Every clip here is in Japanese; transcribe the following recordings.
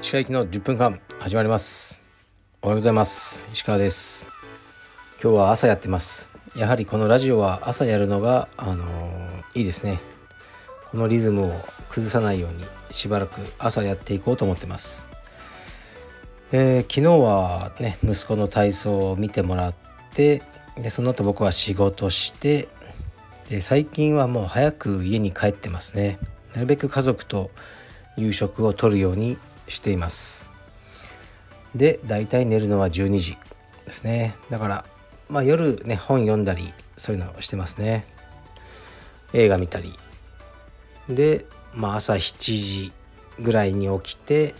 石川行きの10分間始まります。おはようございます。石川です。今日は朝やってます。やはりこのラジオは朝やるのがあのー、いいですね。このリズムを崩さないようにしばらく朝やっていこうと思ってます。えー、昨日はね息子の体操を見てもらってでその後僕は仕事してで最近はもう早く家に帰ってますね。なるべく家族と夕食をとるようにしています。でだいたい寝るのは12時ですね。だからまあ夜ね本読んだりそういうのをしてますね。映画見たり。でまあ朝7時ぐらいに起きて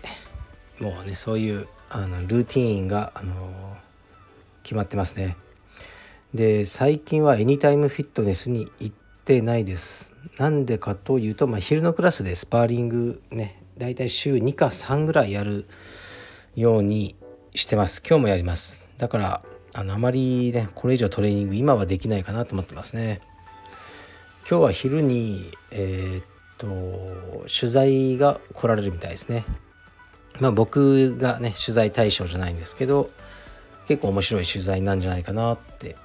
もうねそういうあのルーティーンが、あの決まってますね。で最近はエニタイムフィットネスに行ってないです。なんでかというと、まあ、昼のクラスでスパーリングねだいたい週2か3ぐらいやるようにしてます。今日もやります。だからあのあまりねこれ以上トレーニング今はできないかなと思ってますね。今日は昼にえー、っと取材が来られるみたいですね。まあ僕がね取材対象じゃないんですけど結構面白い取材なんじゃないかなって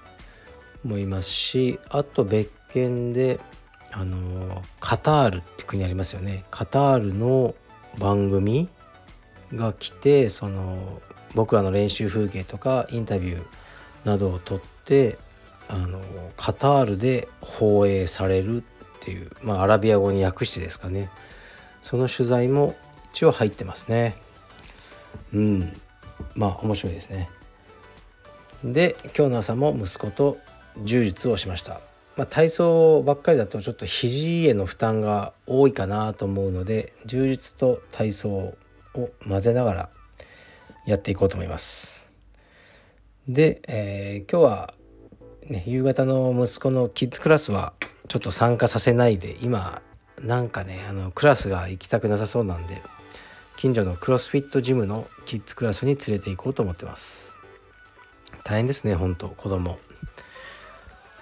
思いますしあと別件であのカタールって国ありますよね。カタールの番組が来てその僕らの練習風景とかインタビューなどを撮ってあのカタールで放映されるっていう、まあ、アラビア語に訳してですかね。その取材も一応入ってますね。うん。まあ面白いですね。で今日の朝も息子と柔術をしましたまあ、体操ばっかりだとちょっと肘への負担が多いかなと思うので充実と体操を混ぜながらやっていこうと思います。で、えー、今日は、ね、夕方の息子のキッズクラスはちょっと参加させないで今なんかねあのクラスが行きたくなさそうなんで近所のクロスフィットジムのキッズクラスに連れて行こうと思ってます。大変ですね本当子供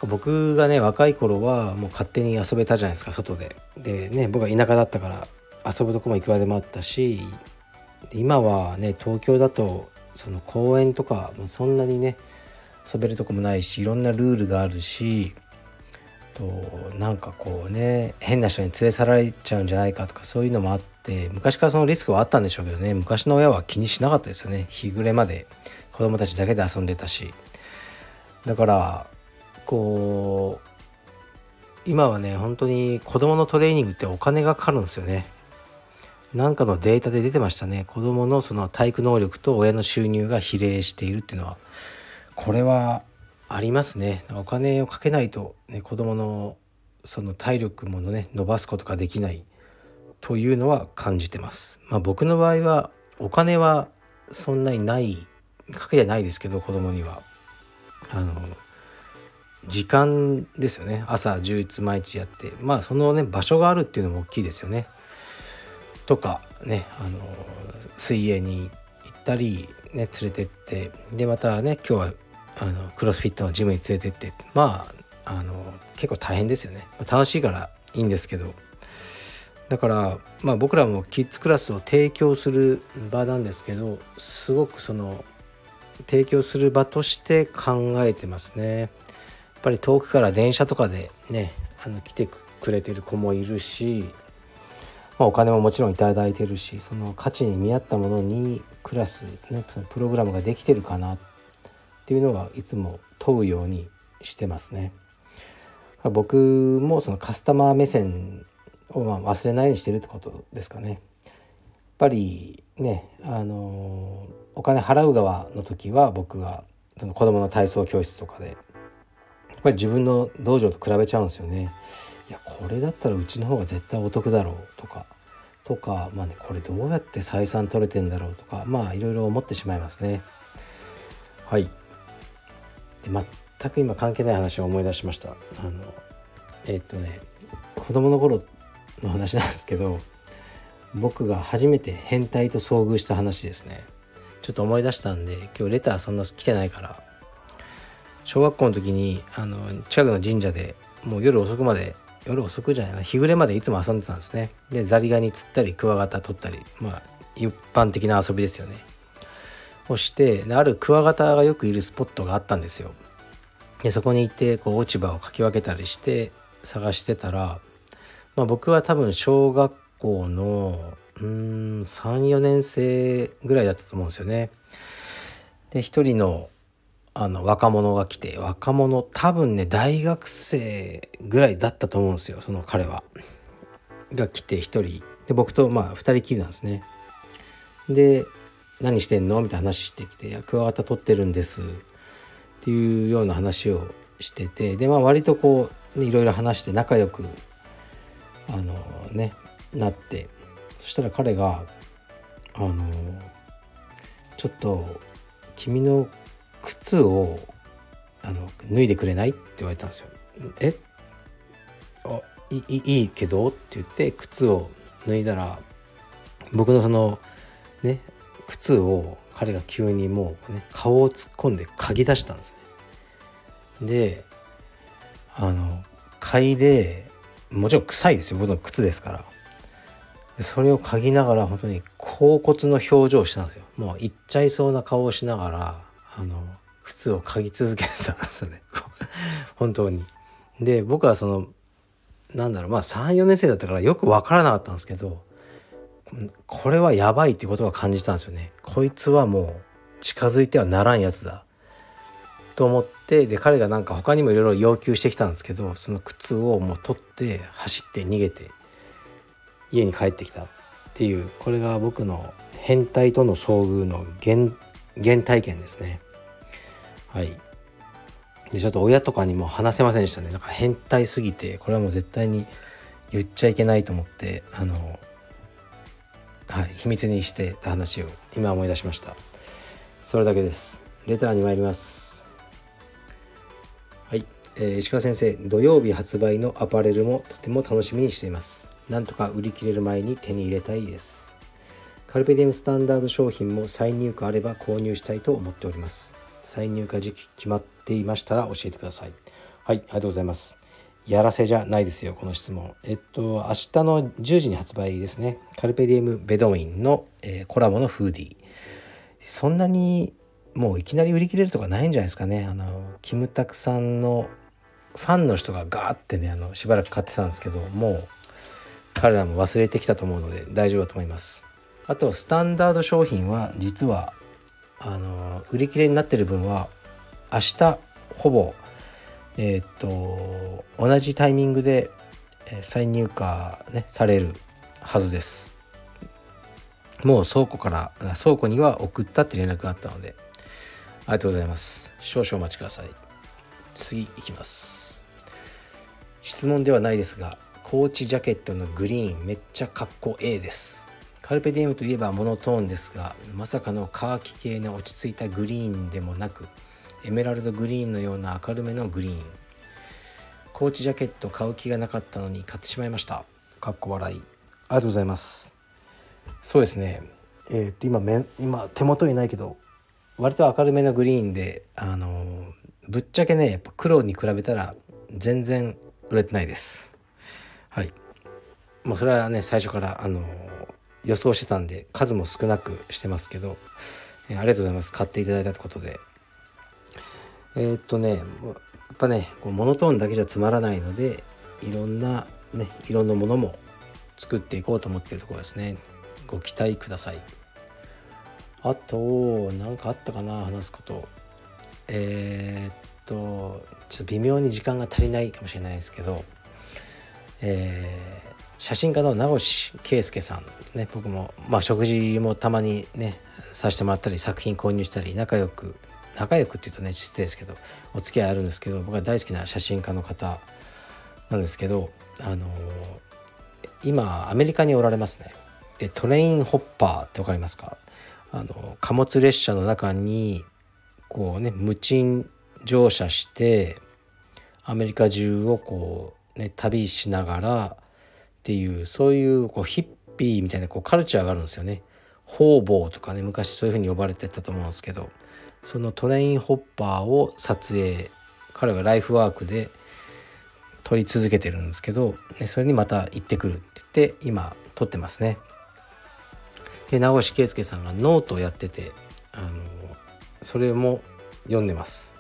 僕がね若い頃はもう勝手に遊べたじゃないですか外で。でね僕は田舎だったから遊ぶとこもいくらでもあったし今はね東京だとその公園とかもそんなにね遊べるとこもないしいろんなルールがあるしとなんかこうね変な人に連れ去られちゃうんじゃないかとかそういうのもあって昔からそのリスクはあったんでしょうけどね昔の親は気にしなかったですよね。日暮れまで子供たちだけで遊んでたし。だからこう今はね本当に子供のトレーニングってお金がかかるんですよね。なんかのデータで出てましたね。子供のその体育能力と親の収入が比例しているっていうのは。これはありますね。お金をかけないと、ね、子供のその体力もね伸ばすことができないというのは感じてます。まあ僕の場合はお金はそんなにないかけじゃないですけど子供には。あの時間ですよね。朝充実毎日やって。まあそのね場所があるっていうのも大きいですよね。とかねあの水泳に行ったり、ね、連れてって。でまたね今日はあのクロスフィットのジムに連れてって。まああの結構大変ですよね。楽しいからいいんですけど。だからまあ僕らもキッズクラスを提供する場なんですけどすごくその提供する場として考えてますね。ぱり遠くから電車とかでねあの来てくれてる子もいるし、まあ、お金ももちろん頂いてるしその価値に見合ったものにクラス、ね、そのプログラムができてるかなっていうのはいつも問うようにしてますね。僕もそのカスタマー目線をま忘れないようにしてるってことですかね。やっぱりねあのお金払う側の時は僕がその子供の体操教室とかでぱり自分の道場と比べちゃうんですよね。いやこれだったらうちの方が絶対お得だろうとかとかまあねこれどうやって採算取れてんだろうとかまあいろいろ思ってしまいますね。はいで全く今関係ない話を思い出しました。あのえー、っとね子供の頃の話なんですけど僕が初めて変態と遭遇した話ですねちょっと思い出したんで今日レターそんな来てないから小学校の時にあの近くの神社でもう夜遅くまで夜遅くじゃないな日暮れまでいつも遊んでたんですね。でザリガニ釣ったりクワガタ取ったりまあ一般的な遊びですよね。をしてあるクワガタがよくいるスポットがあったんですよ。でそこに行ってこう落ち葉をかき分けたりして探してたら、まあ、僕は多分小学校のうん34年生ぐらいだったと思うんですよね。で一人のあの若者が来て若者多分ね大学生ぐらいだったと思うんですよその彼は。が来て一人で僕とまあ二人きりなんですね。で何してんの？みたいな話してきて「いやクワガタ取ってるんです」っていうような話をしててでまあ割とこう、ね、いろいろ話して仲良くあのねなってそしたら彼があのちょっと君の靴をあの脱いでくれないって言われたんですよ。え？あいいいいけど？って言って靴を脱いだら僕のそのね靴を彼が急にもうね顔を突っ込んで嗅ぎ出したんですね。であの嗅いでもちろん臭いですよ。僕の靴ですから。それを嗅ぎながら本当に甲骨の表情をしたんですよ。もう行っちゃいそうな顔をしながらあの靴を嗅ぎ続けてたんですよね。本当に。で僕はそのなんだろうまあ34年生だったからよく分からなかったんですけどこれはやばいってことは感じたんですよね。こいつはもう近づいてはならんやつだ。と思ってで彼がなんか他にもいろいろ要求してきたんですけどその靴をもう取って走って逃げて家に帰ってきたっていうこれが僕の変態との遭遇の原原体験ですね。はい。でちょっと親とかにも話せませんでしたね。なんか変態すぎてこれはもう絶対に言っちゃいけないと思ってあのはい秘密にしてた話を今思い出しました。それだけです。レターに参ります。はい、えー、石川先生土曜日発売のアパレルもとても楽しみにしています。なんとか売り切れる前に手に入れたいです。カルペディウムスタンダード商品も再入荷あれば購入したいと思っております。再入荷時期決まっていましたら教えてください。はいありがとうございます。やらせじゃないですよこの質問。えっと明日の10時に発売ですね。カルペディウムベドウィンの、えー、コラボのフーディー。そんなにもういきなり売り切れるとかないんじゃないですかね。あのキムタクさんのファンの人がガーってねあのしばらく買ってたんですけどもう彼らも忘れてきたと思うので大丈夫だと思います。あとスタンダード商品は実はあの売り切れになってる分は明日ほぼえー、っと同じタイミングで再入荷、ね、されるはずです。もう倉庫から倉庫には送ったって連絡があったのでありがとうございます。少々お待ちください。次いきます。質問ではないですがコーチジャケットのグリーンめっちゃかっこええです。カルペディウムといえばモノトーンですがまさかのカーキ系の落ち着いたグリーンでもなくエメラルドグリーンのような明るめのグリーン。コーチジャケット買う気がなかったのに買ってしまいました。かっこ笑い。ありがとうございます。そうですね。えー、っと今め今手元にないけど割と明るめのグリーンであのぶっちゃけねやっぱ黒に比べたら全然売れてないです。はい。もうそれはね最初からあの予想してたんで数も少なくしてますけど、えー、ありがとうございます。買っていただいたってことで。えー、っとねやっぱねこうモノトーンだけじゃつまらないのでいろんなね色のものも作っていこうと思ってるところですね。ご期待ください。あと何かあったかな話すこと。えー、っとちょっと微妙に時間が足りないかもしれないですけどえー、写真家の名越圭介さん、ね、僕も、まあ、食事もたまにねさせてもらったり作品購入したり仲良く仲良くっていうとね失礼ですけどお付き合いあるんですけど僕は大好きな写真家の方なんですけどあのー、今アメリカにおられますね。でトレインホッパーって分かりますか？あの貨物列車の中にこうね無賃乗車してアメリカ中をこうね、旅しながらっていうそういうこうヒッピーみたいなこうカルチャーがあるんですよね。方々とかね昔そういうふうに呼ばれてたと思うんですけどそのトレインホッパーを撮影彼はライフワークで撮り続けてるんですけど、ね、それにまた行ってくるって言って今撮ってますね。で名越圭介さんがノートをやっててあのそれも読んでます。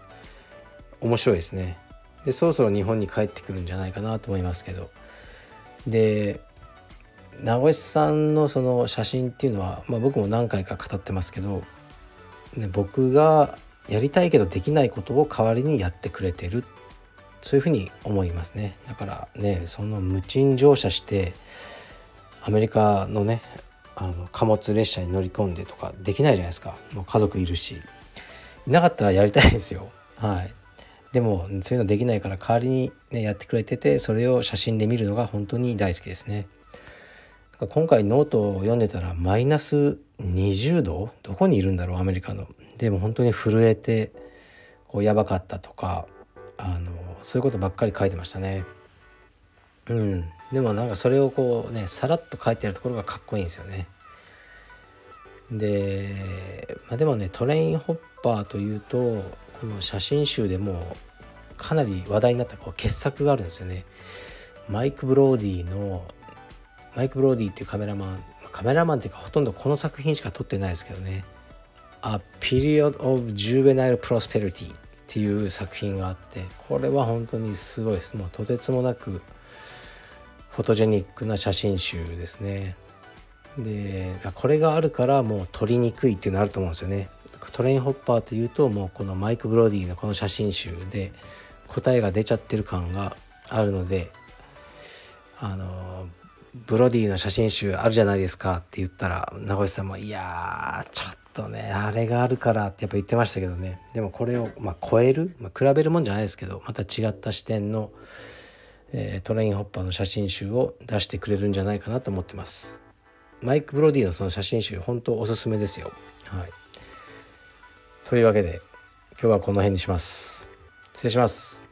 面白いですね。でそろそろ日本に帰ってくるんじゃないかなと思いますけど。で名越さんのその写真っていうのは、まあ、僕も何回か語ってますけど、ね、僕がやりたいけどできないことを代わりにやってくれてる。そういうふうに思いますね。だからねその無賃乗車してアメリカのねあの貨物列車に乗り込んでとかできないじゃないですか。もう家族いるし。いなかったらやりたいんですよ。はい。でもそういうのできないから代わりに、ね、やってくれててそれを写真で見るのが本当に大好きですね。今回ノートを読んでたらマイナス20度？どこにいるんだろう？アメリカの。でも本当に震えてこうやばかったとかあのそういうことばっかり書いてましたね。うん。でもなんかそれをこうねさらっと書いてあるところがかっこいいんですよね。で、まあ、でもねトレインホッパーというとの写真集でもかなり話題になったこう傑作があるんですよね。マイク・ブローディのマイク・ブローディっていうカメラマンカメラマンっていうかほとんどこの作品しか撮ってないですけどね「A Period of Juvenile Prosperity」っていう作品があってこれは本当にすごいです。もうとてつもなくフォトジェニックな写真集ですね。でこれがあるからもう撮りにくいっていうのあると思うんですよね。トレインホッパーというともうこのマイク・ブロディのこの写真集で答えが出ちゃってる感があるのであのブロディの写真集あるじゃないですかって言ったら名越さんもいやーちょっとねあれがあるからってやっぱ言ってましたけどね。でもこれを、まあ、超える、まあ、比べるもんじゃないですけどまた違った視点の、えー、トレインホッパーの写真集を出してくれるんじゃないかなと思ってます。マイク・ブロディのその写真集本当おすすめですよ。はい。というわけで今日はこの辺にします。失礼します。